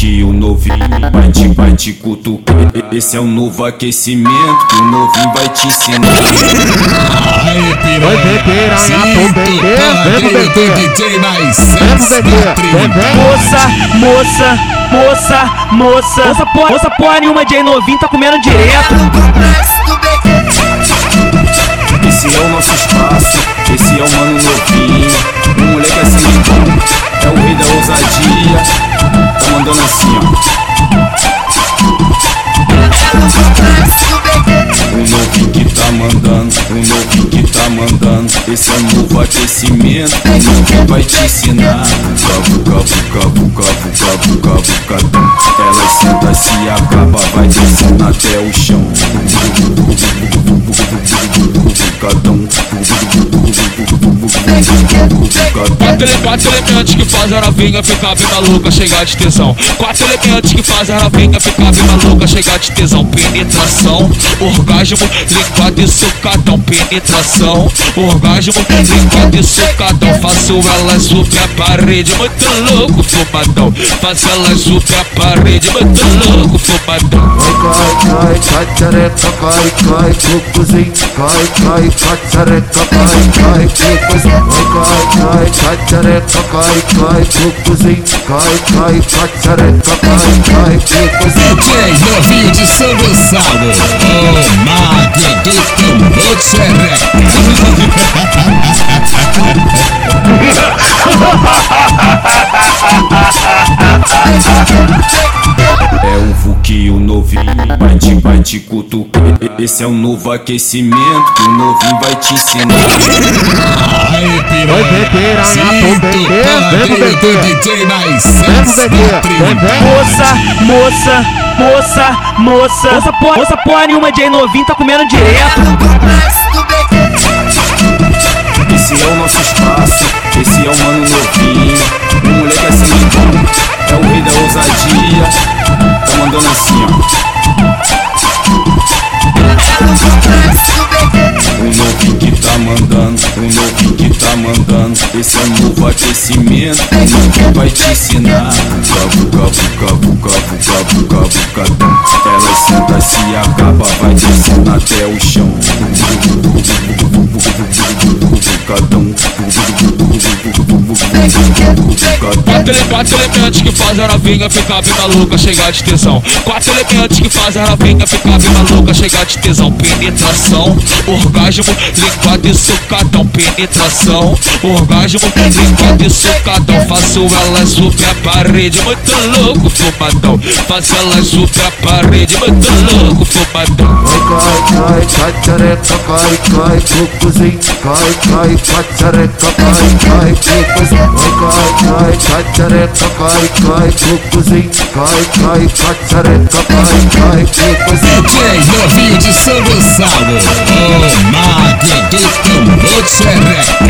que o novinho vai te, vai te cutucar. Esse é o novo aquecimento que o novinho vai te ensinar. Aê, piranha. Vai ver, piranha, Sinto vem, vem, vem. DJ Vem, vem, vem. Moça, moça, moça, moça. Moça porra, moça porra nenhuma, Jay novinho tá comendo direto. Assim, ó. O novinho que tá mandando, o novinho que tá mandando. Esse é o novo aquecimento, o vai te ensinar. Cavu, cavu, cavu, cavu, cavu, cavu, cavu. Ela senta, se acaba, vai descendo até o chão. Quatro, ele- quatro elementos que fazem a novinha ficar bem maluca, chegar de tesão. Quatro elementos que fazem a novinha ficar bem maluca, chegar de tesão. Penetração, orgasmo, linguado e sucadão. Penetração, orgasmo, linguado e sucadão. Faço elas subir a parede, muito louco, fumadão. Faço elas subir a parede, muito louco, fumadão. Cai, cai, cachareca, cai, cai, cucuzinho, cai, cai, cai, cai, cucuzinho, cai, cai, cachareca, cai, cai, cucuzinho, cai, cai, cai, cai, cucuzinho. DJ novinho de São Gonçalo. Te, vai te cutucar. Esse é o novo aquecimento que o novinho vai te ensinar. Aê, piranha. Sinto padrinho vem, do. DJ vem. Moça, moça, moça, moça. Moça porra, moça porra nenhuma, Jay novinho tá comendo direto. Esse é o nosso espaço, esse é o mano novinho. O moleque é assim bom, é o rei da ousadia. Tá mandando assim, ó. Mandando, o novinho que tá mandando. Esse é novo aquecimento, o novinho vai te ensinar. Cavu, cavu, cavu, cavu, cavu, cavu, cadão. Ela senta, se acaba, vai descendo até o chão. Cadão. Quatro, ele- quatro elementos que fazem a novinha ficar bem maluca, chegar de tesão. Quatro elementos que fazem a novinha ficar bem maluca, chegar de tesão. Penetração, orgasmo, linguado e sucadão. Penetração, orgasmo, linguado e sucadão. Faço elas subir a parede, muito louco, fumadão. Faço elas subir a parede, muito louco, fumadão. Cai, cai, cachareca, cai, cai, cucuzinho, cai, cai, cachareca, cai, cai, cucuzinho, cai, cai, cachareca, cai, cai, cucuzinho, cai, cai, cachareca, cai, cai, cucuzinho. DJ novinho de São Gonçalo. O mago do tambor de xereca.